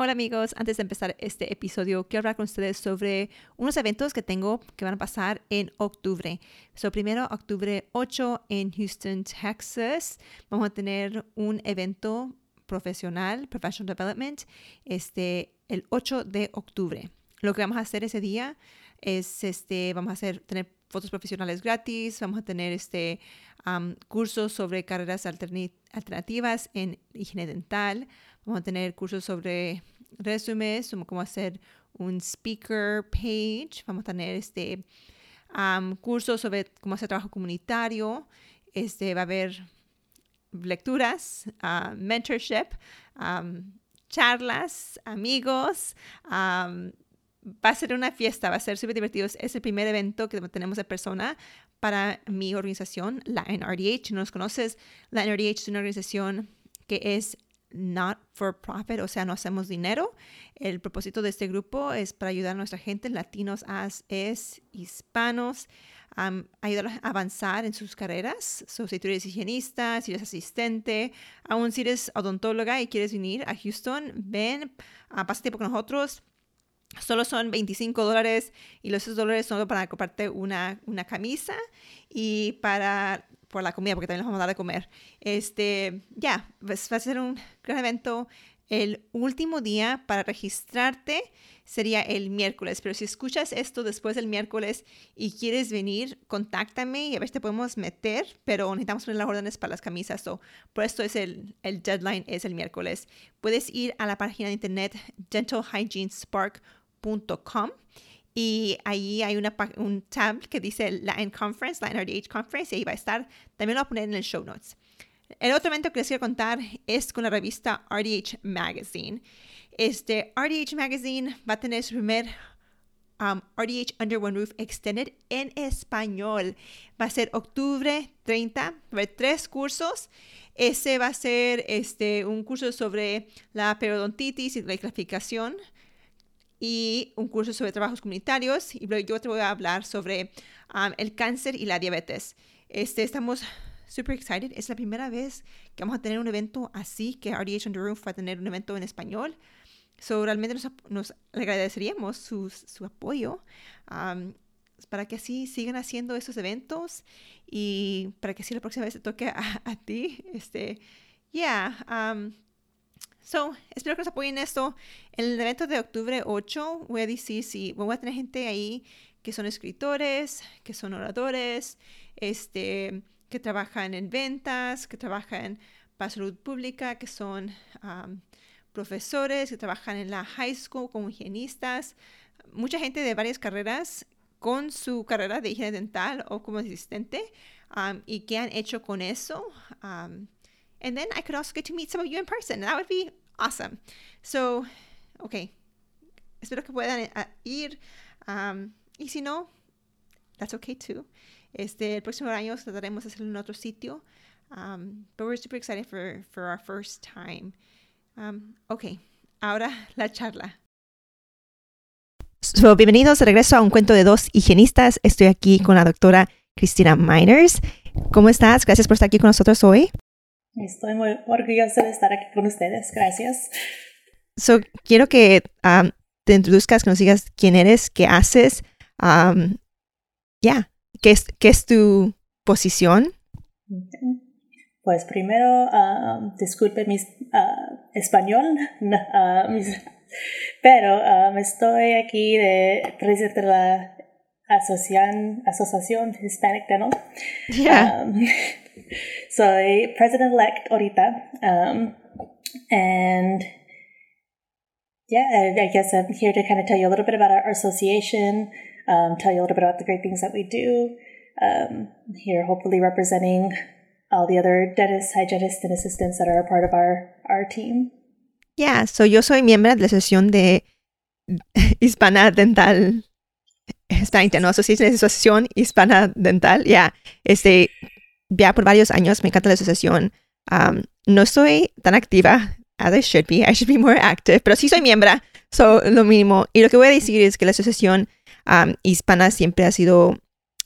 Hola amigos, antes de empezar este episodio quiero hablar con ustedes sobre unos eventos que tengo que van a pasar en octubre. So, primero, octubre 8 en Houston, Texas, vamos a tener un evento profesional, Professional Development, este, el 8 de octubre. Lo que vamos a hacer ese día es, este, vamos a hacer, tener fotos profesionales gratis, vamos a tener este, cursos sobre carreras alternativas en higiene dental, Vamos a tener cursos sobre resúmenes, cómo hacer un speaker page. Vamos a tener este cursos sobre cómo hacer trabajo comunitario. Este, va a haber lecturas, mentorship, charlas, amigos. va a ser una fiesta, va a ser súper divertido. Es el primer evento que tenemos de persona para mi organización, la NRDH. Si no nos conoces, la NRDH es una organización que es not for profit, o sea, no hacemos dinero. El propósito de este grupo es para ayudar a nuestra gente, latinos, as, es, hispanos, um, ayudarlos a avanzar en sus carreras. si tú eres higienista, si eres asistente, aún si eres odontóloga y quieres venir a Houston, ven, uh, pasa tiempo con nosotros. Solo son 25 dólares y los dólares son para comprarte una, una camisa y para por la comida, porque también les vamos a dar de comer. Este, ya, pues va a ser un gran evento. El último día para registrarte sería el miércoles, pero si escuchas esto después del miércoles y quieres venir, contáctame y a ver si te podemos meter, pero necesitamos poner las órdenes para las camisas. So, por esto es el, el deadline, es el miércoles. Puedes ir a la página de internet dentalhygienespark.com y ahí hay una, un tab que dice Latin Conference, Latin RDH Conference, y ahí va a estar. También lo voy a poner en el show notes. El otro evento que les quiero contar es con la revista RDH Magazine. Este RDH Magazine va a tener su primer um, RDH Under One Roof Extended en español. Va a ser octubre 30, va a haber tres cursos. Ese va a ser este, un curso sobre la periodontitis y la clasificación y un curso sobre trabajos comunitarios y luego yo te voy a hablar sobre um, el cáncer y la diabetes. Este, estamos super excited. Es la primera vez que vamos a tener un evento así, que RDH on the Roof va a tener un evento en español. So, realmente nos, nos agradeceríamos su, su apoyo um, para que así sigan haciendo esos eventos y para que así la próxima vez te toque a, a ti. Este, yeah, um, So, espero que nos apoyen en esto. En el evento de octubre 8 voy a decir si voy a tener gente ahí que son escritores, que son oradores, este, que trabajan en ventas, que trabajan para salud pública, que son profesores, que trabajan en la high school como higienistas. Mucha gente de varias carreras con su carrera de higiene dental o como asistente y qué han hecho con eso. And then I could also get to meet some of you in person. That would be awesome. So, ok. Espero que puedan eh, ir. Um, y si no, that's okay too. Este, el próximo año trataremos de hacerlo en otro sitio. Um, but we're super excited for, for our first time. Um, ok, ahora la charla. So, bienvenidos de regreso a un cuento de dos higienistas. Estoy aquí con la doctora Cristina Miners. ¿Cómo estás? Gracias por estar aquí con nosotros hoy. Estoy muy orgullosa de estar aquí con ustedes. Gracias. So, quiero que um, te introduzcas, que nos digas quién eres, qué haces. Um, ya, ¿Qué, es, ¿qué es tu posición? Pues primero, uh, disculpe mi uh, español, pero um, estoy aquí de presidente de la Asociación, Asociación Hispanic Dental. Yeah. soy president elect ahorita. Um, and yeah, I guess I'm here to kind of tell you a little bit about our, association, um, tell you a little bit about the great things that we do. Um, here, hopefully, representing all the other dentists, hygienists, and assistants that are a part of our, our team. Yeah, so yo soy miembro de la asociación de Hispana Dental Hispanic ¿no? Asociación, Asociación Hispana Dental, ya, este, ya por varios años me encanta la asociación. no soy tan activa as I should be. I should be more active, pero sí soy miembro, so lo mínimo. Y lo que voy a decir es que la asociación hispana siempre ha sido,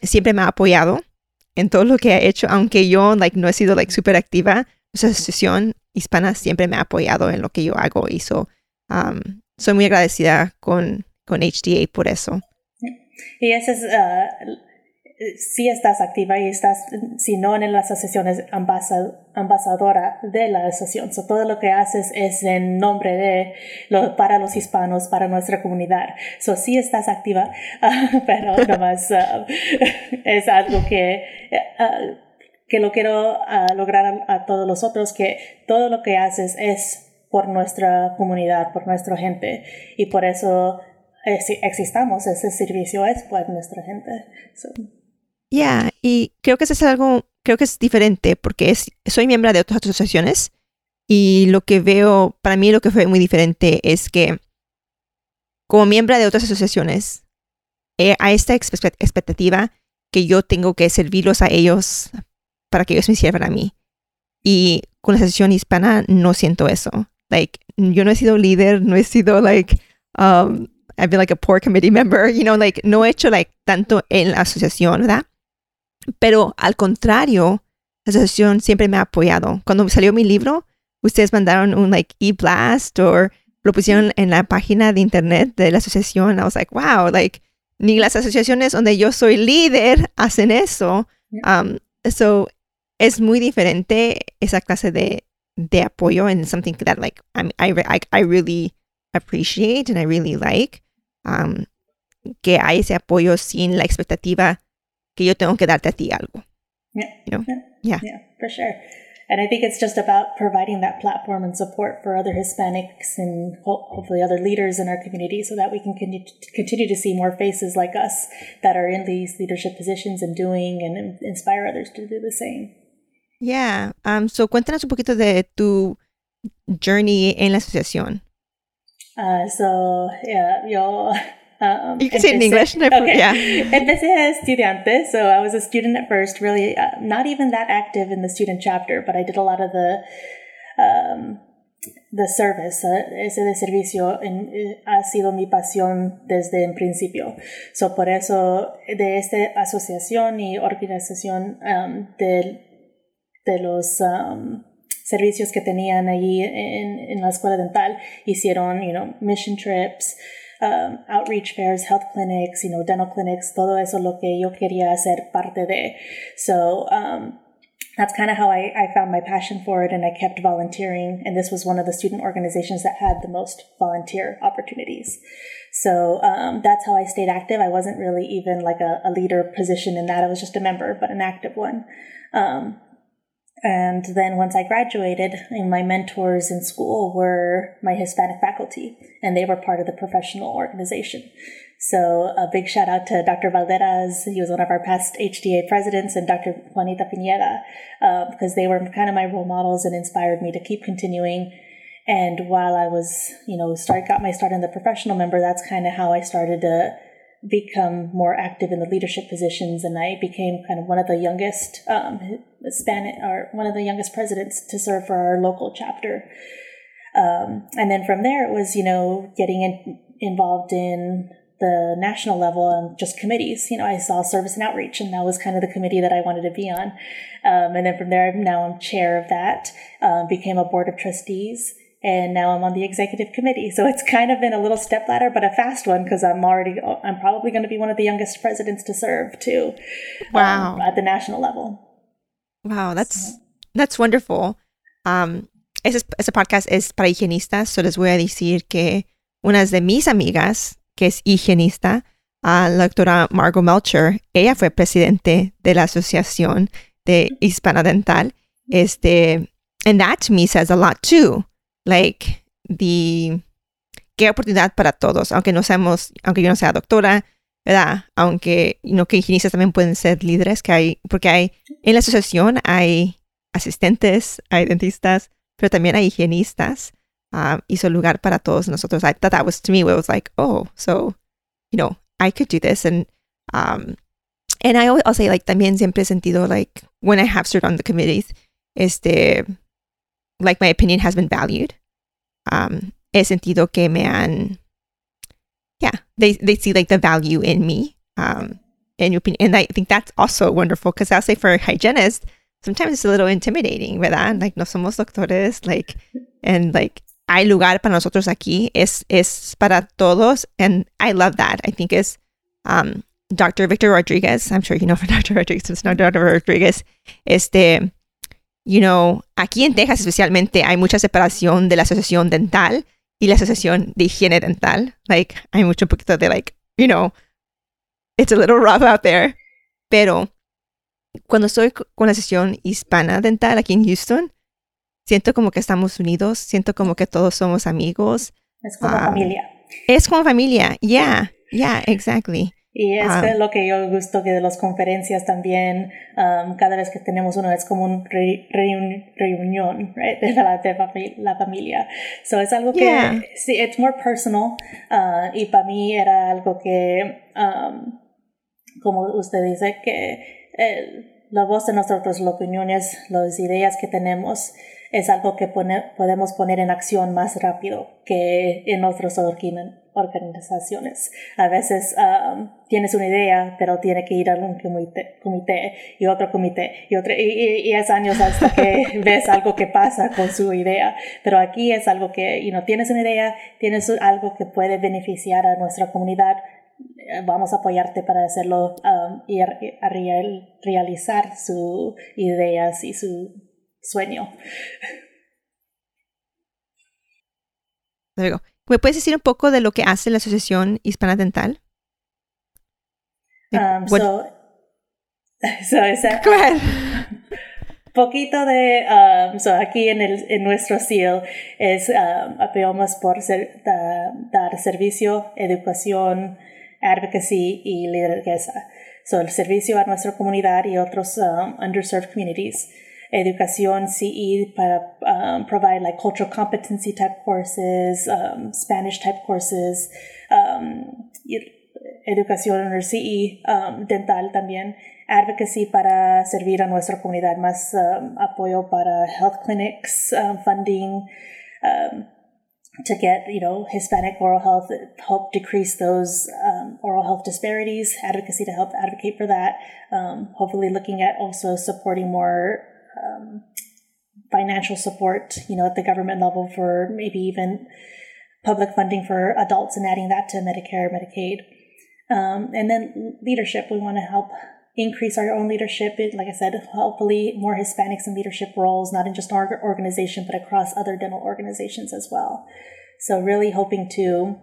siempre me ha apoyado en todo lo que ha hecho, aunque yo like, no he sido like, súper activa. La asociación hispana siempre me ha apoyado en lo que yo hago y so, soy muy agradecida con, con HDA por eso. Y ese es, ah, si estás activa y estás, si no en las asociaciones, ambasadora de la asociación. So, todo lo que haces es en nombre de, lo, para los hispanos, para nuestra comunidad. So, sí estás activa, pero nomás uh, es algo que, uh, que lo quiero lograr a, a todos los otros, que todo lo que haces es por nuestra comunidad, por nuestra gente. Y por eso eh, existamos, ese servicio es por nuestra gente. Ya, y creo que eso es algo, creo que es diferente porque es, soy miembro de otras asociaciones y lo que veo, para mí lo que fue muy diferente es que como miembro de otras asociaciones, eh, hay esta expectativa que yo tengo que servirlos a ellos para que ellos me sirvan a mí. Y con la asociación hispana no siento eso. Like, yo no he sido líder, no he sido like um, I've been like a poor committee member, you know, like no he hecho like tanto en la asociación, ¿verdad? Pero al contrario, la asociación siempre me ha apoyado. Cuando salió mi libro, ustedes mandaron un like e-blast o lo pusieron en la página de internet de la asociación. I was like, wow, like ni las asociaciones donde yo soy líder hacen eso. Um, so es muy diferente esa clase de, de apoyo and something that like I, I, I really appreciate and I really like. Um, que hay ese apoyo sin la expectativa que yo tengo que darte a ti algo. Yeah. You know? yeah. Yeah, for sure. And I think it's just about providing that platform and support for other Hispanics and hopefully other leaders in our community so that we can continue to see more faces like us that are in these leadership positions and doing and inspire others to do the same. Yeah. Um, so cuéntanos un poquito de tu journey en la asociación. Uh, so, yeah, yo. Um, you can say it in English. No, okay. Yeah. Empecé as estudiante, so I was a student at first, really uh, not even that active in the student chapter, but I did a lot of the um, the service, uh, ese de servicio en, eh, ha sido mi pasión desde el principio. So, por eso, de esta asociación y organización um, de, de los um, servicios que tenían allí en, en la escuela dental. Hicieron, you know, mission trips, um, outreach fairs, health clinics, you know, dental clinics, todo eso lo que yo quería hacer parte de. So, um, that's kind of how I, I found my passion for it and I kept volunteering. And this was one of the student organizations that had the most volunteer opportunities. So um, that's how I stayed active. I wasn't really even like a, a, leader position in that. I was just a member, but an active one. Um, and then once I graduated, my mentors in school were my Hispanic faculty, and they were part of the professional organization. So a big shout out to Dr. Valderas. He was one of our past HDA presidents, and Dr. Juanita Pineda, uh, because they were kind of my role models and inspired me to keep continuing. And while I was, you know, start got my start in the professional member, that's kind of how I started to become more active in the leadership positions, and I became kind of one of the youngest um, or one of the youngest presidents to serve for our local chapter. Um, and then from there, it was you know getting in, involved in the national level and just committees. You know, I saw service and outreach, and that was kind of the committee that I wanted to be on. Um, and then from there, now I'm chair of that. Um, became a board of trustees and now I'm on the executive committee. So it's kind of been a little step ladder, but a fast one because I'm already I'm probably going to be one of the youngest presidents to serve too. Um, wow, um, at the national level. Wow, that's so. that's wonderful. Um, ese, ese podcast es para higienistas, so les voy a decir que una de mis amigas, que es higienista, uh, la doctora Margot Melcher, ella fue presidente de la Asociación de Hispana Dental. Este, and that to me says a lot too like the qué oportunidad para todos, aunque no seamos, aunque yo no sea doctora, ¿verdad? Aunque no que higienistas también pueden ser líderes, que hay, porque hay en la asociación hay asistentes, hay dentistas, pero también hay higienistas. um, hizo lugar para todos nosotros. I thought that was to me, it was like, oh, so, you know, I could do this. And, um, and I always, I'll say, like, también siempre he sentido, like, when I have served on the committees, este, like, my opinion has been valued. Um, he sentido que me han, yeah, they, they see, like, the value in me. Um, in your opinion. And I think that's also wonderful because I'll say for a hygienist, sometimes it's a little intimidating, ¿verdad? Like, no somos doctores, like, and like, hay lugar para nosotros aquí, es, es para todos, and I love that. I think is um, Dr. Victor Rodriguez, I'm sure you know for Dr. Rodriguez, it's not Dr. Rodriguez, este, you know, aquí en Texas especialmente hay mucha separación de la asociación dental y la asociación de higiene dental. Like, hay mucho poquito de like, you know, it's a little rough out there, pero cuando estoy con la sesión hispana dental aquí en Houston, siento como que estamos unidos, siento como que todos somos amigos. Es como um, familia. Es como familia, yeah, yeah, exactly. Y es um, lo que yo gusto que de las conferencias también, um, cada vez que tenemos uno es como una re, re, reunión right? de, la, de la familia. So es algo que, yeah. sí, it's more personal uh, y para mí era algo que, um, como usted dice, que eh, la voz de nosotros, las opiniones, las ideas que tenemos, es algo que pone, podemos poner en acción más rápido que en otras organizaciones. A veces um, tienes una idea, pero tiene que ir a un comité, comité y otro comité y, otro, y, y, es años hasta que ves algo que pasa con su idea. Pero aquí es algo que, you know, tienes una idea, tienes algo que puede beneficiar a nuestra comunidad, eh, vamos a apoyarte para hacerlo um, y a, a realizar sus ideas y su sueño. Luego, ¿me puedes decir un poco de lo que hace la Asociación Hispana Dental? Um, so, so esa. Poquito de, um, so aquí en, el, en nuestro CIL es, um, apoyamos por ser, da, dar servicio, educación, advocacy y liderazgo. So, el servicio a nuestra comunidad y otros um, underserved communities. Educación CE para um, provide like cultural competency type courses, um, Spanish type courses, um, educación CE um, dental también. Advocacy para servir a nuestra comunidad, más um, apoyo para health clinics, funding, to get you know Hispanic oral health, help decrease those um, oral health disparities, advocacy to help advocate for that. Um, hopefully, looking at also supporting more um, financial support, you know, at the government level for maybe even public funding for adults and adding that to Medicare, Medicaid. Um, and then leadership, we want to help increase our own leadership. Like I said, hopefully more Hispanics in leadership roles, not in just our organization, but across other dental organizations as well. So really hoping to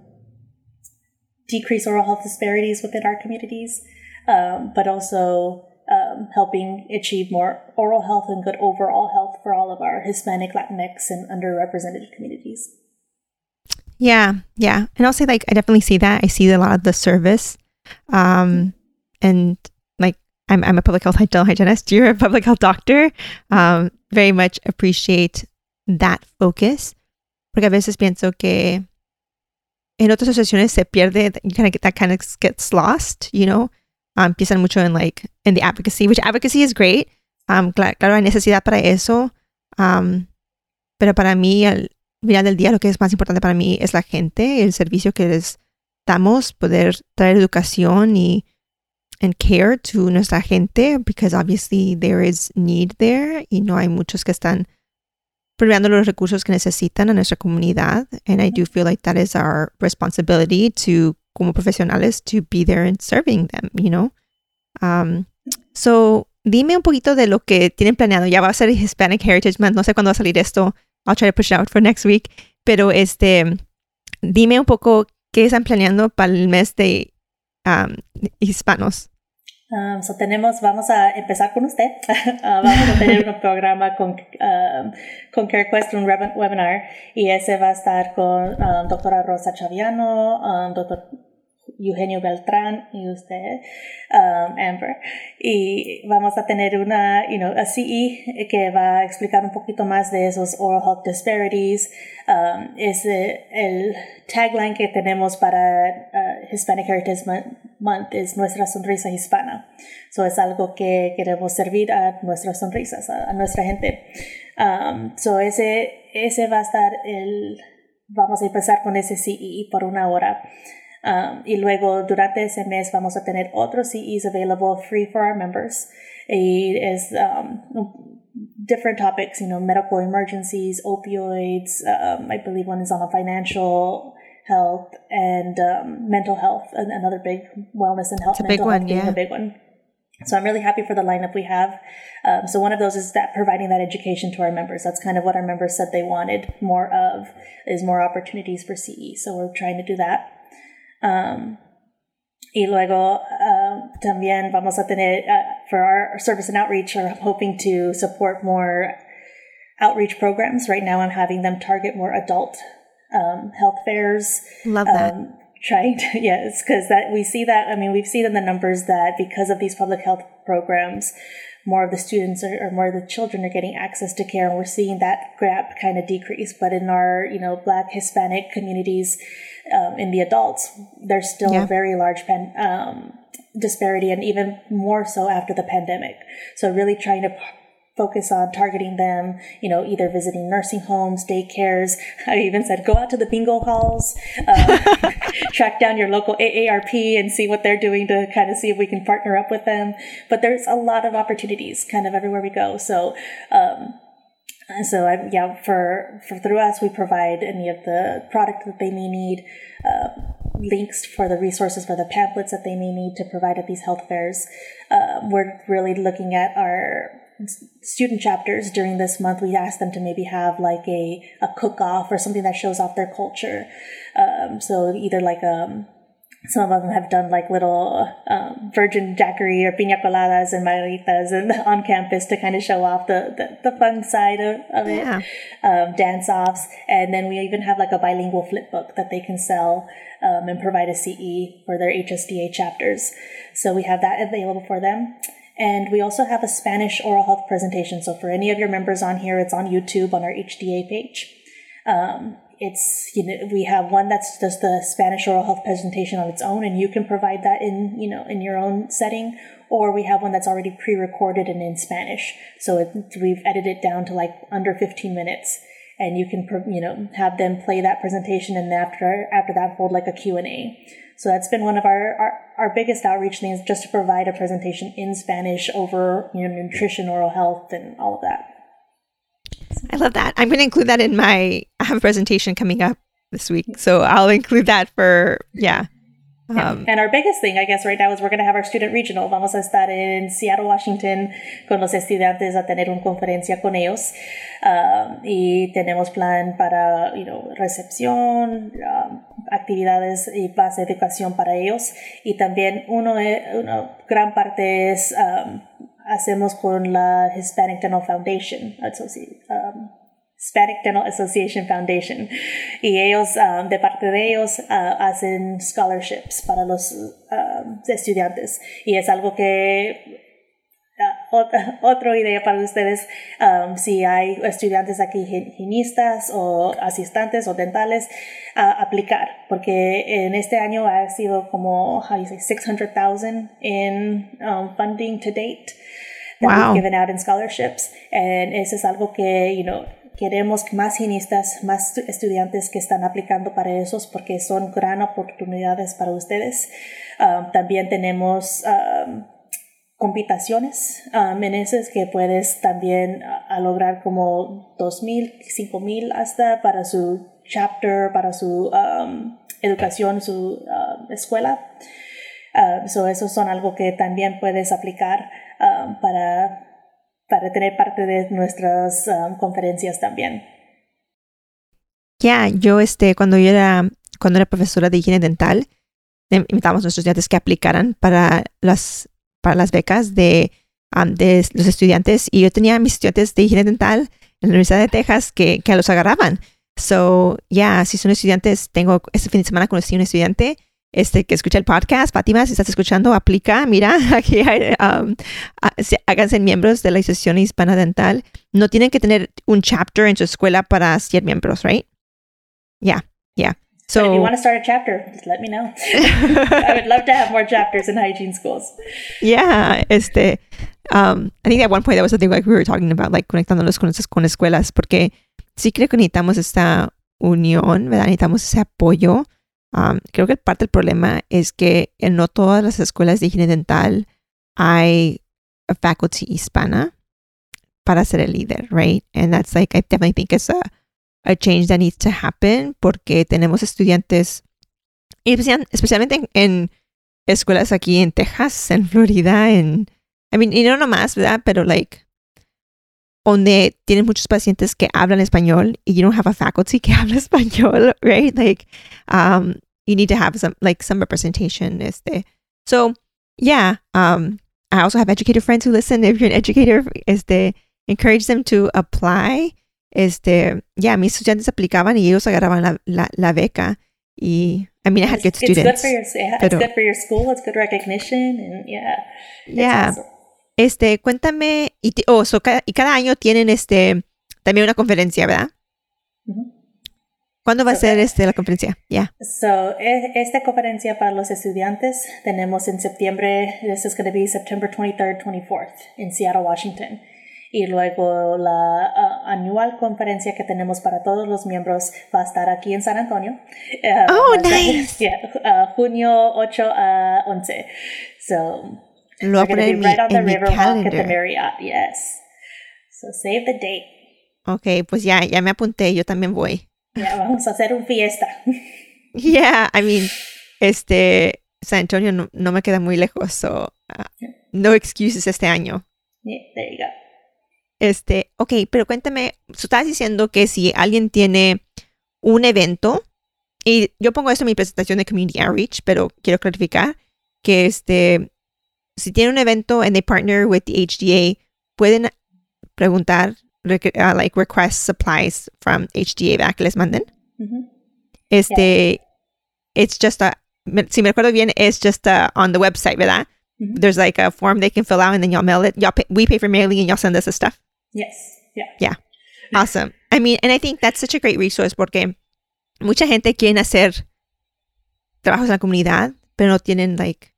decrease oral health disparities within our communities, um, but also um, helping achieve more oral health and good overall health for all of our Hispanic, Latinx, and underrepresented communities. Yeah, yeah. And I'll say, like, I definitely see that. I see a lot of the service. Um, and like, I'm, I'm a public health dental hygienist. You're a public health doctor. Um, very much appreciate that focus. Porque a veces pienso que en otras asociaciones se pierde, kind of, that kind of gets lost, you know. Um, piensan mucho en like in the advocacy, which advocacy is great. Um, claro, hay necesidad para eso. Um, pero para mí, al final del día, lo que es más importante para mí es la gente, el servicio que les damos, poder traer educación y and care to nuestra gente, because obviously there is need there y no hay muchos que están proveando los recursos que necesitan a nuestra comunidad. And I do feel like that is our responsibility to como profesionales to be there and serving them, you know. Um, so, dime un poquito de lo que tienen planeado. Ya va a ser Hispanic Heritage Month. No sé cuándo va a salir esto. I'll try to push it out for next week. Pero este, dime un poco qué están planeando para el mes de um, hispanos. Um, so tenemos, vamos a empezar con usted. uh, vamos a tener un programa con, um, con CareQuest, un webinar, y ese va a estar con um, doctora Rosa Chaviano, doctor Eugenio Beltrán y usted, Amber. Y vamos a tener una, you know, a CE que va a explicar un poquito más de esos oral health disparities. Es el tagline que tenemos para uh, Hispanic Heritage Month es nuestra sonrisa hispana. So es algo que queremos servir a nuestras sonrisas, a, nuestra gente. Um, so ese, ese va a estar el, vamos a empezar con ese CE por una hora. Um, y luego durante ese mes vamos a tener otros CEs available free for our members. Y es um, different topics, you know, medical emergencies, opioids. Um, I believe one is on a financial health and um, mental health, another big wellness and health. It's a big one, yeah. A big one. So I'm really happy for the lineup we have. Um, so one of those is that providing that education to our members. That's kind of what our members said they wanted more of is more opportunities for CE. So we're trying to do that. Um, y luego uh, también vamos a tener uh, for our service and outreach. We're hoping to support more outreach programs. Right now, I'm having them target more adult um, health fairs. Love that. Um, trying to yes because that we see that i mean we've seen in the numbers that because of these public health programs more of the students or, or more of the children are getting access to care and we're seeing that gap kind of decrease but in our you know black hispanic communities um, in the adults there's still yeah. a very large pen, um, disparity and even more so after the pandemic so really trying to focus on targeting them, you know, either visiting nursing homes, daycares. I even said go out to the bingo halls, uh, track down your local AARP and see what they're doing to kind of see if we can partner up with them. But there's a lot of opportunities kind of everywhere we go. So, um, so I, yeah, for, for through us, we provide any of the product that they may need, uh, links for the resources for the pamphlets that they may need to provide at these health fairs. Uh, we're really looking at our student chapters during this month, we asked them to maybe have like a, a cook off or something that shows off their culture. Um, so either like um, some of them have done like little um, virgin daiquiri or pina coladas and margaritas and on campus to kind of show off the, the, the fun side of, of it, yeah. um, dance offs. And then we even have like a bilingual flip book that they can sell um, and provide a CE for their HSDA chapters. So we have that available for them. And we also have a Spanish oral health presentation. So for any of your members on here, it's on YouTube on our HDA page. Um, it's you know we have one that's just the Spanish oral health presentation on its own, and you can provide that in you know in your own setting, or we have one that's already pre-recorded and in Spanish. So it, we've edited it down to like under 15 minutes, and you can you know have them play that presentation, and after after that hold like a Q and A. So that's been one of our, our, our biggest outreach things, just to provide a presentation in Spanish over you know, nutrition, oral health, and all of that. I love that. I'm going to include that in my. I have a presentation coming up this week, so I'll include that for yeah Um, and our biggest thing, I guess, right now is we're going to have our student regional. Vamos a estar en Seattle, Washington, con los estudiantes a tener una conferencia con ellos. Um, y tenemos plan para, you know, recepción, um, actividades y plan de educación para ellos. Y también uno, una gran parte es, um, hacemos con la Hispanic Dental Foundation. Hispanic Dental Association Foundation. Y ellos, um, de parte de ellos, uh, hacen scholarships para los um, estudiantes. Y es algo que uh, otra, otra, idea para ustedes, um, si hay estudiantes aquí higienistas o asistentes o dentales, a aplicar, porque en este año ha sido como, how do you say, 600,000 in um, funding to date that wow. we've given out in scholarships. And eso es algo que, you know, Queremos más higienistas, más estudiantes que están aplicando para esos porque son gran oportunidades para ustedes. Um, también tenemos um, compitaciones um, en esas que puedes también uh, lograr como 2.000, 5.000 hasta para su chapter, para su educación, su escuela. so esos son algo que también puedes aplicar para para tener parte de nuestras um, conferencias también. Ya, yo este, cuando yo era, cuando era profesora de higiene dental, invitamos a nuestros estudiantes que aplicaran para las, para las becas de, um, de los estudiantes y yo tenía mis estudiantes de higiene dental en la Universidad de Texas que, que los agarraban. So, ya, si son estudiantes, tengo este fin de semana conocí a un estudiante este, que escucha el podcast, Fátima, si estás escuchando, aplica, mira, aquí hay, um, háganse miembros de la Asociación Hispana Dental. No tienen que tener un chapter en su escuela para ser miembros, right? Yeah, yeah. So, but if you want to start a chapter, just let me know. I would love to have more chapters in hygiene schools. Yeah, este, um, I think at one point that was the thing like we were talking about, like conectándolos con, con escuelas, porque sí creo que necesitamos esta unión, ¿verdad? Necesitamos ese apoyo. Um, creo que parte del problema es que en no todas las escuelas de higiene dental hay a faculty hispana para ser el líder, right? And that's like, I definitely think it's a a change that needs to happen porque tenemos estudiantes, especialmente en, en escuelas aquí en Texas, en Florida, en, I mean, y no nomás, ¿verdad? Pero like, donde tienen muchos pacientes que hablan español y you don't have a faculty que habla español, right? Like, um, you need to have some, like, some representation, este. So, yeah, um, I also have educator friends who listen. If you're an educator, este, encourage them to apply este, ya, mis estudiantes aplicaban y ellos agarraban la, la, la beca. Y, I mean, I had good students. It's good for your, it's good for your school, it's good recognition, and yeah. Yeah. Este, cuéntame, y, oh, so cada, y cada año tienen este, también una conferencia, ¿verdad? ¿Cuándo va a ser este, la conferencia? Ya. So, esta conferencia para los estudiantes tenemos en septiembre, this is going to be September 23rd, 24th in Seattle, Washington y luego la uh, anual conferencia que tenemos para todos los miembros va a estar aquí en San Antonio. Uh, oh, nice. Yeah, uh, junio 8 a 11. So, lo voy a poner right on the Riverwalk at the Marriott, yes. So, save the date. Ok, pues ya, ya me apunté, yo también voy. Ya, vamos a hacer un fiesta. yeah, I mean, este, San Antonio no, no me queda muy lejos, so, uh, no excuses este año. Yeah, there you go. Este, ok, pero cuéntame, tú estás diciendo que si alguien tiene un evento, y yo pongo esto en mi presentación de Community Outreach, pero quiero clarificar que este, si tiene un evento and they partner with the HDA, pueden preguntar, uh, like request supplies from HDA. Que les manden. Este, it's just a, si me acuerdo bien, it's just a, on the website, ¿verdad? There's like a form they can fill out and then y'all mail it. Y'all pay, we pay for mailing and y'all send us the stuff. Yes. Yeah. Yeah. Awesome. I mean, and I think that's such a great resource porque mucha gente quiere hacer trabajos en la comunidad, pero no tienen like,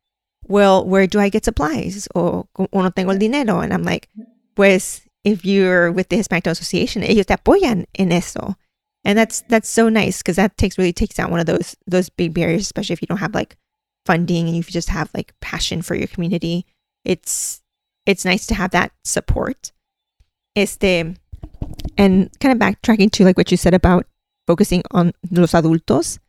well, where do I get supplies? O, o no tengo el dinero. And I'm like, pues, if you're with the Hispanic Association, ellos te apoyan en eso. And that's that's so nice because that takes really takes out one of those those big barriers, especially if you don't have like funding and you just have like passion for your community. It's it's nice to have that support. Este, and kind of backtracking to like what you said about focusing on los adultos,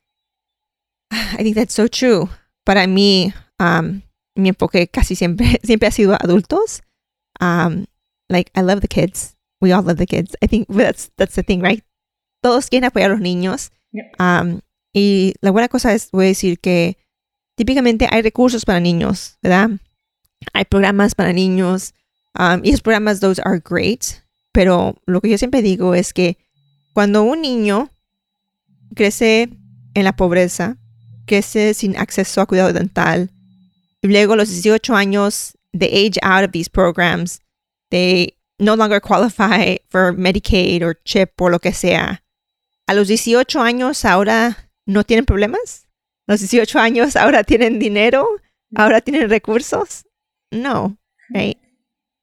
I think that's so true. Para mí, um, mi enfoque casi siempre, siempre ha sido adultos. Um, like I love the kids. We all love the kids. I think that's that's the thing, right? Todos quieren apoyar a los niños. Um, y la buena cosa es, voy a decir que típicamente hay recursos para niños, ¿verdad? Hay programas para niños. Um, y los programas, those are great. Pero lo que yo siempre digo es que cuando un niño crece en la pobreza, crece sin acceso a cuidado dental, luego los 18 años, they age out of these programs, they no longer qualify for Medicaid or CHIP o lo que sea. A los 18 años ahora no tienen problemas. A los 18 años ahora tienen dinero, ahora tienen recursos. No, right?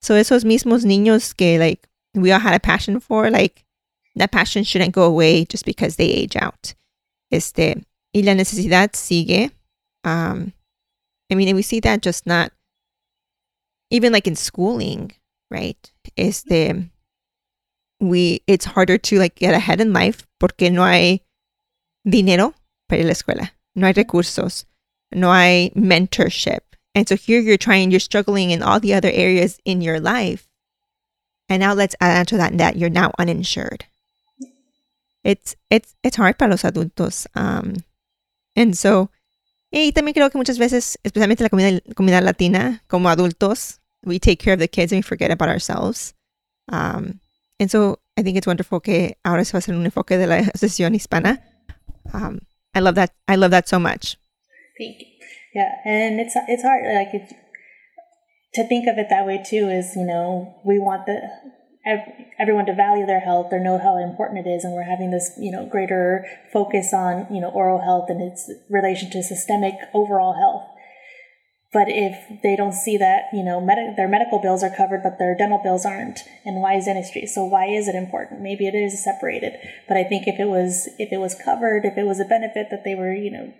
So esos mismos niños que like we all had a passion for, like that passion shouldn't go away just because they age out. Este, y la necesidad sigue. Um, I mean, we see that just not even like in schooling, right? Is the we it's harder to like get ahead in life porque no hay dinero para la escuela, no hay recursos, no hay mentorship. And so here you're trying, you're struggling in all the other areas in your life. And now let's add to that that you're now uninsured. It's it's it's hard para los adultos. Um, and so, y también creo que muchas veces, especialmente la comunidad, latina, como adultos, we take care of the kids and we forget about ourselves. Um, and so I think it's wonderful que ahora se va a hacer un enfoque de la asociación hispana. Um, I love that. I love that so much. Thank you. Yeah, and it's it's hard like to think of it that way too. Is you know we want the everyone to value their health or know how important it is and we're having this you know greater focus on you know oral health and its relation to systemic overall health. But if they don't see that you know med- their medical bills are covered but their dental bills aren't and why is dentistry so why is it important? Maybe it is separated but i think if it was if it was covered if it was a benefit that they were you know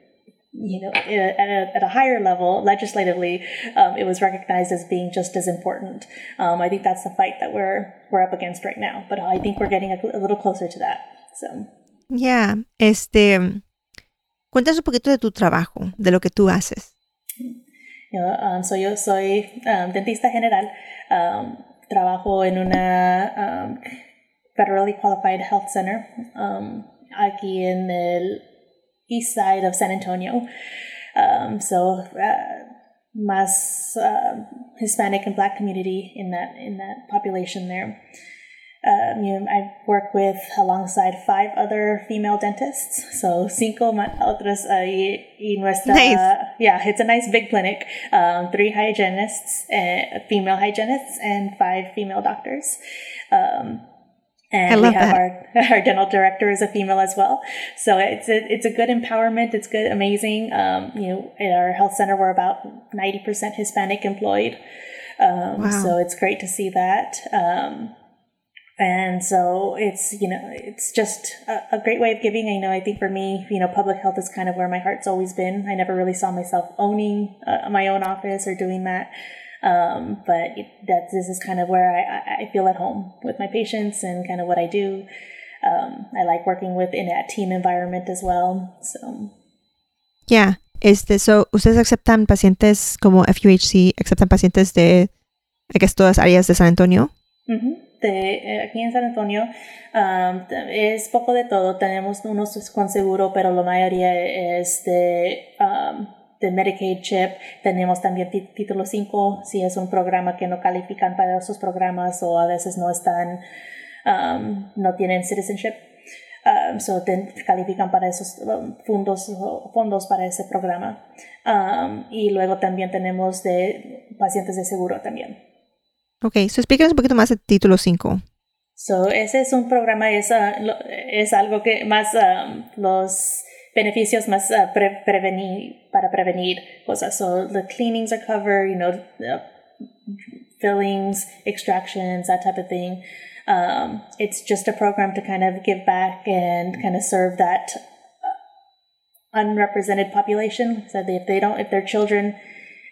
you know, at a, at a higher level, legislatively, um, it was recognized as being just as important. Um, I think that's the fight that we're we're up against right now. But I think we're getting a, a little closer to that. So. Yeah, este, cuéntanos un poquito de tu trabajo, de lo que tú haces. You know, um, so yo soy um, dentista general. Um, trabajo en una um, federally qualified health center aquí en el east side of San Antonio. Um, so uh, más uh, Hispanic and Black community in that in that population there. Um, you know, I work with alongside five other female dentists, so cinco otras uh, y, y nuestra nice. yeah, it's a nice big clinic. Um, three hygienists, uh, female hygienists, and five female doctors. Um, and we have that. our our dental director is a female as well. So it's a, it's a good empowerment. It's good, amazing. Um, you know, in our health center, we're about ninety percent Hispanic employed. Um, Wow. So it's great to see that. Um, and so it's you know it's just a, a great way of giving. I know I think for me, you know, public health is kind of where my heart's always been. I never really saw myself owning uh, my own office or doing that. Um, but that this is kind of where I, I- feel at home with my patients and kind of what I do. Um, I like working with in a team environment as well. So Yeah, este, so, ustedes aceptan pacientes como FUHC, aceptan pacientes de, I guess, todas áreas de San Antonio. Ujú. De, eh, aquí en San Antonio um, es poco de todo. Tenemos unos con seguro, pero la mayoría es de, um, de Medicaid CHIP. Tenemos también título 5, si es un programa que no califican para esos programas o a veces no están, um, no tienen citizenship. Um, so califican para esos um, fondos, fondos para ese programa. Um, y luego también tenemos de pacientes de seguro también. Ok, so explícanos un poquito más de título 5. So, ese es un programa, es, lo- es algo que más um, los beneficios más ah, pre- prevenir, para prevenir cosas. So, the cleanings are covered, you know, uh, fillings, extractions, that type of thing. Um, it's just a program to kind of give back and kind of serve that uh, unrepresented population. So if they don't, if their children,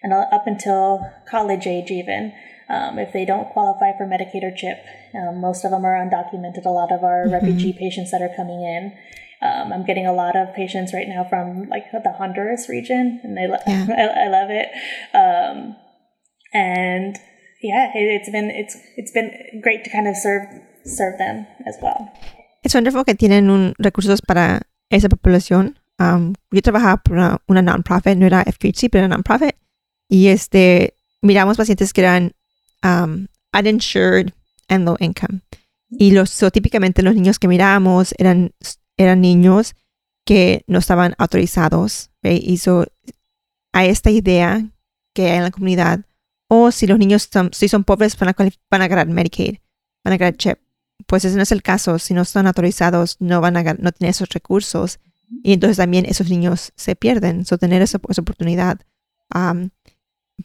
and uh, up until college age even, um, if they don't qualify for Medicaid or CHIP, um, most of them are undocumented. A lot of our refugee patients that are coming in. Um, I'm getting a lot of patients right now from like the Honduras region, and they lo- Yeah. I, I love it. Um, and yeah, it, it's been it's it's been great to kind of serve serve them as well. Es wonderful que tienen un, recursos para esa población. Um, yo trabajaba por una, una non-profit, no era FQHC, pero era non-profit. Y este, miramos pacientes que eran um, uninsured and low income. Y los, so, típicamente los niños que miramos eran, eran niños que no estaban autorizados. ¿ve? Y so, a esta idea que hay en la comunidad, o si los niños son, si son pobres van a, van a agarrar Medicaid, van a agarrar CHIP pues ese no es el caso. Si no están autorizados, no van a no tienen esos recursos. Y entonces también esos niños se pierden. So, tener esa, esa oportunidad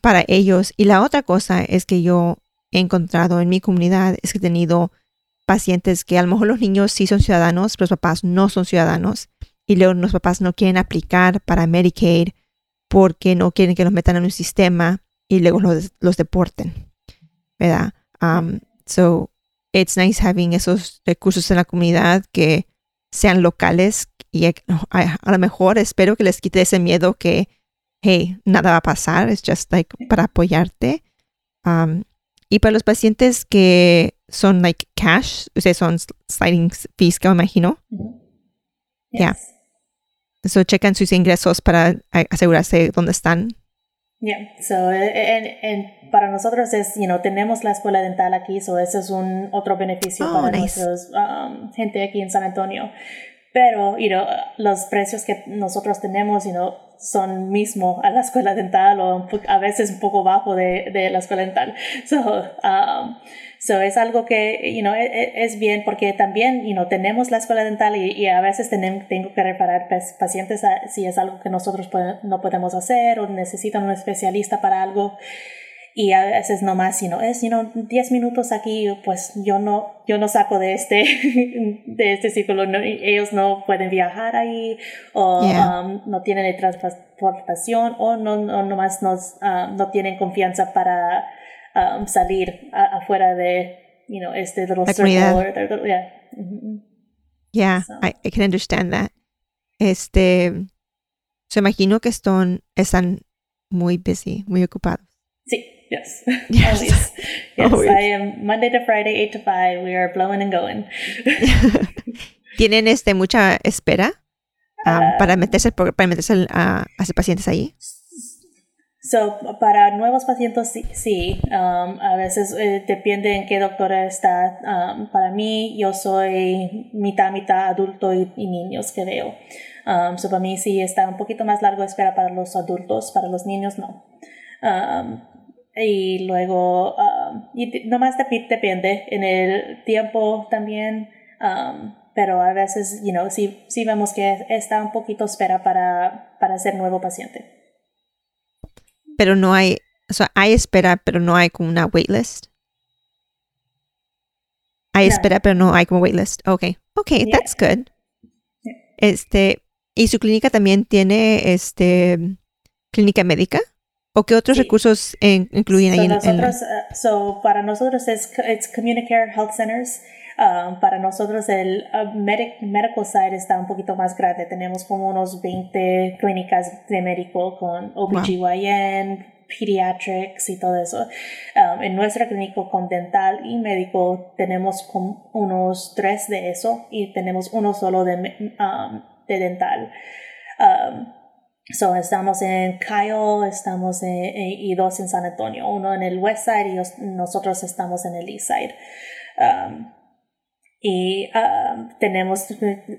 para ellos. Y la otra cosa es que yo he encontrado en mi comunidad es que he tenido pacientes que a lo mejor los niños sí son ciudadanos, pero los papás no son ciudadanos. Y luego los papás no quieren aplicar para Medicaid porque no quieren que los metan en un sistema y luego los, los deporten. ¿Verdad? Um, so, it's nice having esos recursos en la comunidad que sean locales y a, a- a lo mejor espero que les quite ese miedo que, hey, nada va a pasar, es just like para apoyarte. Um, y para los pacientes que son like cash, o sea, son sliding fees, que me imagino, Yeah. so checan sus ingresos para asegurarse dónde están. Yeah, so and, and para nosotros es, you know, tenemos la escuela dental aquí, so ese es un otro beneficio Oh, para nice. nuestros um, gente aquí en San Antonio. pero, you know, los precios que nosotros tenemos, you know, son mismo a la escuela dental o a veces un poco bajo de, de la escuela dental. So, um, so es algo que, you know, es, e, es, bien porque también, you know, tenemos la escuela dental y, y a veces tenemos, tengo que reparar pacientes si es algo que nosotros no podemos hacer o necesitan un especialista para algo. Y a veces nomás, you know, es, you know, 10 minutos aquí, pues yo no, yo no saco de este, de este círculo, ellos no pueden viajar ahí o um, no tienen transportación o no, no nomás nos, um, no tienen confianza para um, salir afuera de, you know, este little circle. Or, yeah, yeah I, I, can understand that. Este, se imagino que están, están muy busy, muy ocupados. Sí. Yes. Yes. Always. Yes. Always. I am Monday to Friday, 8 to 5. We are blowing and going. ¿Tienen este, mucha espera um, uh, para meterse, para meterse a, a hacer pacientes ahí? So, para nuevos pacientes sí, sí. Um, a veces eh, depende en qué doctora está. Um, para mí, yo soy mitad, mitad adulto y, niños que veo. Um, so, para mí sí está un poquito más largo espera para los adultos, para los niños no. Um, y luego, y nomás depende en el tiempo también, pero a veces, you know, sí, sí vemos que está un poquito espera para, para ser nuevo paciente. Pero no hay, o sea, hay espera, pero no hay como una waitlist. Hay espera, pero no hay como waitlist. Okay, okay, that's good. Este, ¿y su clínica también tiene este clínica médica? ¿O qué otros sí. recursos en, incluyen so ahí? Nosotros, en uh, so para nosotros es it's Communicare Health Centers. Um, para nosotros el uh, medic, medical side está un poquito más grande. Tenemos como unos 20 clínicas de médico con OBGYN, wow. pediatrics y todo eso. Um, en nuestra clínica con dental y médico tenemos como unos tres de eso y tenemos uno solo de, um, de dental. Um, So, estamos en Kyle, estamos en, y dos en San Antonio, uno en el West Side y nosotros estamos en el East Side. Um, y um, tenemos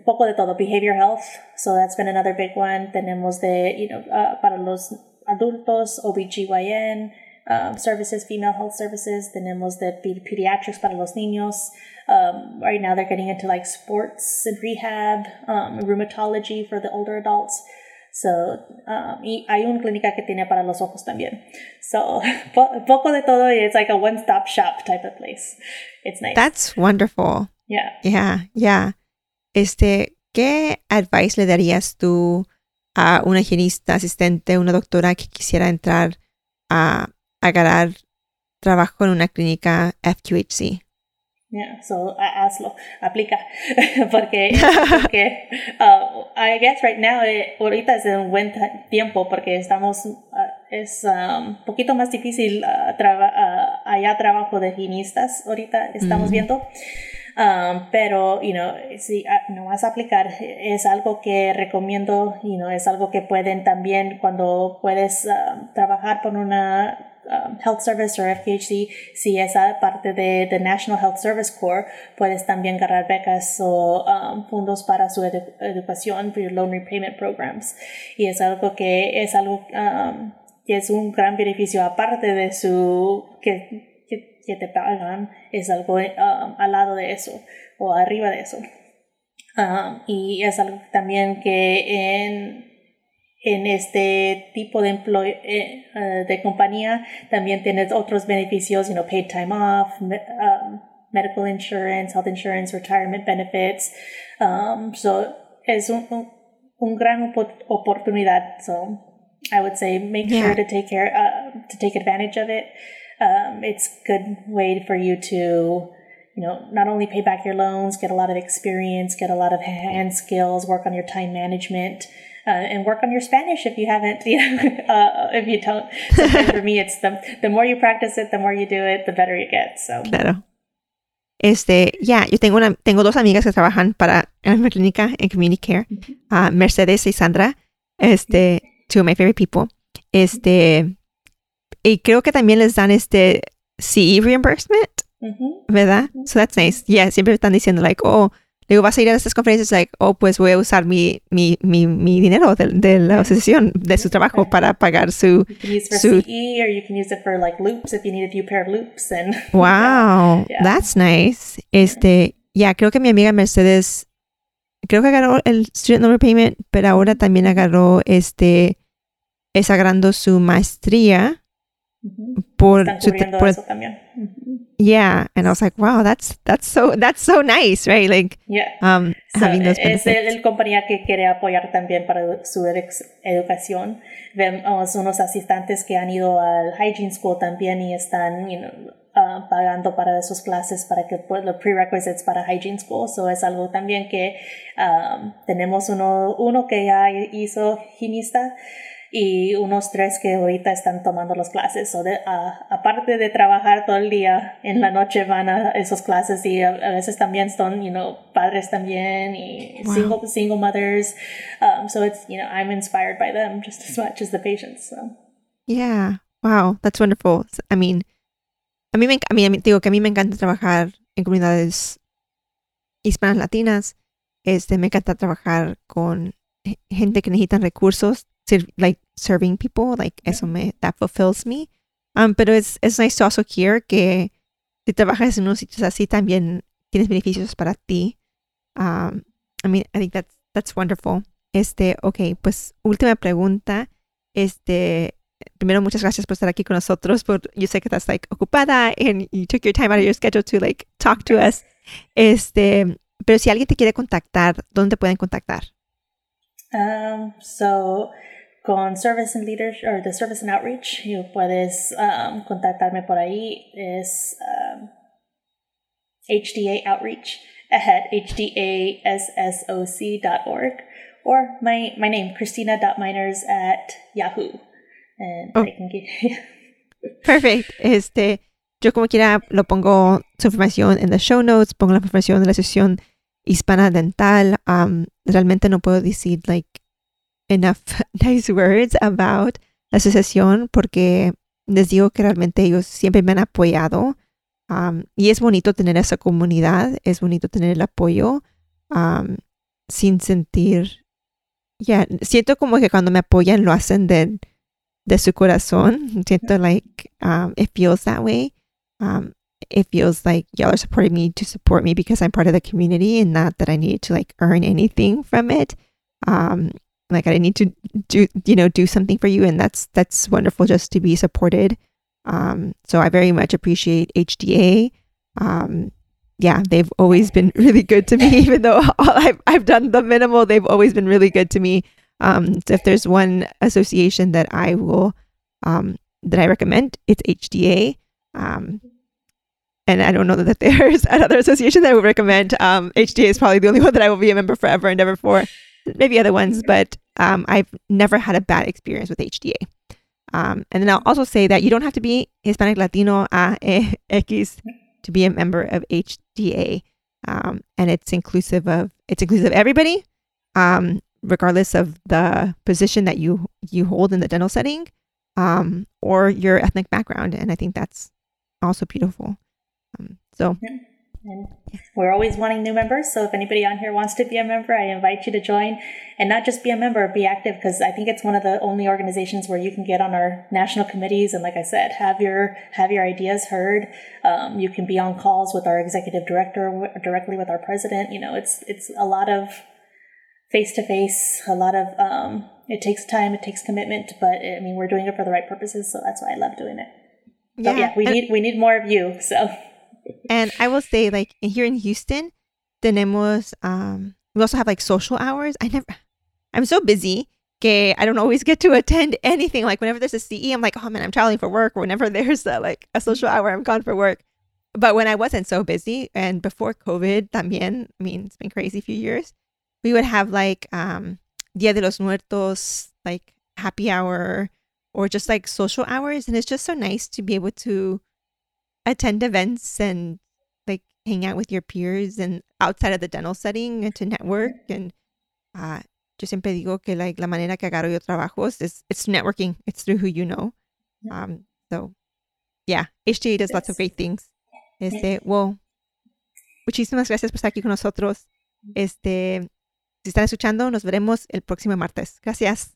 poco de todo, behavior health, so that's been another big one. Tenemos de, you know, uh, para los adultos, OBGYN, um, services, female health services. Tenemos de pediatrics para los niños. Um, right now they're getting into like sports and rehab, um, rheumatology for the older adults. So, um, y hay una clínica que tiene para los ojos también. So, po poco de todo it's like a one-stop shop type of place. It's nice. That's wonderful. Yeah. Yeah, yeah. Este, ¿qué advice le darías tú a una higienista, asistente, una doctora que quisiera entrar a, a ganar trabajo en una clínica FQHC? Yeah, so hazlo, aplica, porque, porque uh, I guess right now, eh, ahorita es un buen tiempo porque estamos, uh, es un um, poquito más difícil uh, traba, allá trabajo de higienistas, ahorita estamos mm. viendo, um, pero, you know, si no vas a aplicar, es algo que recomiendo, you know, es algo que pueden también cuando puedes trabajar por una um, Health Service o FQHC, si es parte de, the National Health Service Corps, puedes también ganar becas o um, fondos para su edu educación, for loan repayment programs. Y es algo que es algo um, que es un gran beneficio aparte de su que, que, te pagan, es algo um, al lado de eso o arriba de eso. Um, y es algo también que en en este tipo de, eh, uh, de compañía también tienes otros beneficios, you know, paid time off, um, medical insurance, health insurance, retirement benefits. Um, so es un, un, un gran oportunidad. So I would say make yeah. sure to take care, uh, to take advantage of it. Um, it's a good way for you to, you know, not only pay back your loans, get a lot of experience, get a lot of hand skills, work on your time management uh, and work on your Spanish if you haven't, you know, uh, if you don't. for me, it's the, the more you practice it, the more you do it, the better you get. So. Claro. Este, ya, yeah, yo tengo una, tengo dos amigas que trabajan para en mi clínica en Community Care, uh, Mercedes y Sandra, este, two of my favorite people. Este, y creo que también les dan este CE reimbursement, ¿verdad? So that's nice. Yeah, siempre están diciendo like, oh, digo, vas a ir a estas conferencias, like, oh, pues voy a usar mi, mi, mi, mi dinero de, de la asociación, de su trabajo para pagar su... You can use for su CE or you can use it for like loops if you need a few pair of loops and Wow, Yeah. that's nice. Este, ya, creo que mi amiga Mercedes, creo que agarró el student loan repayment, pero ahora también agarró, este, es agarrando su maestría. Por están cubriendo por- eso también. Yeah, and I was like, wow, that's, that's so, that's so nice, right? Like, Yeah. um, So, having those es benefits. el, el compañía que quiere apoyar también para su edex- educación. Vemos unos asistentes que han ido al hygiene school también y están you know, ah, pagando para sus clases para que pues, los prerequisites para hygiene school. So es algo también que um, tenemos uno, uno que ya hizo higienista y unos tres que ahorita están tomando las clases. So de- ah, aparte de trabajar todo el día, en la noche van a esas clases y a, a veces también son, you know, padres también y Wow. single single mothers. Um, so it's, you know, I'm inspired by them just as much as the patients. So. Yeah. Wow, that's wonderful. I mean, a mí me, a mí, digo que a mí me encanta trabajar en comunidades hispanas latinas. Este, me encanta trabajar con ge- gente que necesitan recursos, like serving people, like eso me, that fulfills me. Um, pero es, es nice to also hear que si trabajas en unos sitios así también tienes beneficios para ti. Um, I mean, I think that's, that's wonderful. Este, okay, pues última pregunta. Este, primero muchas gracias por estar aquí con nosotros. Por, yo sé que estás like ocupada and you took your time out of your schedule to like talk to us. Este, pero si alguien te quiere contactar, ¿dónde pueden contactar? Um, so con Service and Leadership or the Service and Outreach, you puedes um, contactarme por ahí. Es um, HDA Outreach at hdassoc.org or my, my name, Christina.miners at Yahoo. And Oh. I can get, Perfect. Este, yo como quiera lo pongo su información en the show notes, pongo la información de la sesión hispana dental. Um, realmente no puedo decir like enough nice words about la asociación porque les digo que realmente ellos siempre me han apoyado. Um, y es bonito tener esa comunidad, es bonito tener el apoyo um, sin sentir, ya, siento como que cuando me apoyan lo hacen de, de su corazón. Siento like um, it feels that way. Um, it feels like y'all are supporting me to support me because I'm part of the community and not that I need to like earn anything from it. Um, like I need to do, you know, do something for you. And that's, that's wonderful just to be supported. Um, so I very much appreciate HDA. Um, yeah, they've always been really good to me, even though all I've, I've done the minimal, they've always been really good to me. Um, so if there's one association that I will, um, that I recommend, it's HDA. Um, and I don't know that there's another association that I would recommend. Um, HDA is probably the only one that I will be a member forever and ever for. Maybe other ones, but um, I've never had a bad experience with HDA. Um, and then I'll also say that you don't have to be Hispanic, Latino, A, E, X to be a member of HDA. Um, and it's inclusive of it's inclusive of everybody, um, regardless of the position that you you hold in the dental setting, um, or your ethnic background. And I think that's also beautiful. Um, so And we're always wanting new members. So if anybody on here wants to be a member, I invite you to join and not just be a member, be active because I think it's one of the only organizations where you can get on our national committees and like I said, have your have your ideas heard. Um, you can be on calls with our executive director w- directly with our president. You know, it's it's a lot of face to face, a lot of um, it takes time, it takes commitment, but I mean we're doing it for the right purposes, so that's why I love doing it. But yeah, we and- need we need more of you. So And I will say, like here in Houston, tenemos um we also have like social hours. I never I'm so busy que I don't always get to attend anything. Like whenever there's a CE, I'm like, oh man, I'm traveling for work. Or whenever there's a, like a social hour, I'm gone for work. But when I wasn't so busy and before COVID también, I mean, it's been crazy few years, we would have like um Dia de los Muertos, like happy hour or just like social hours. And it's just so nice to be able to attend events and like hang out with your peers and outside of the dental setting and to network and uh yo siempre digo que like la manera que agarro yo trabajos is it's networking. It's through who you know. Um so yeah HTA does lots of great things. Este well muchísimas gracias por estar aquí con nosotros. Este, si están escuchando, nos veremos el próximo martes. Gracias.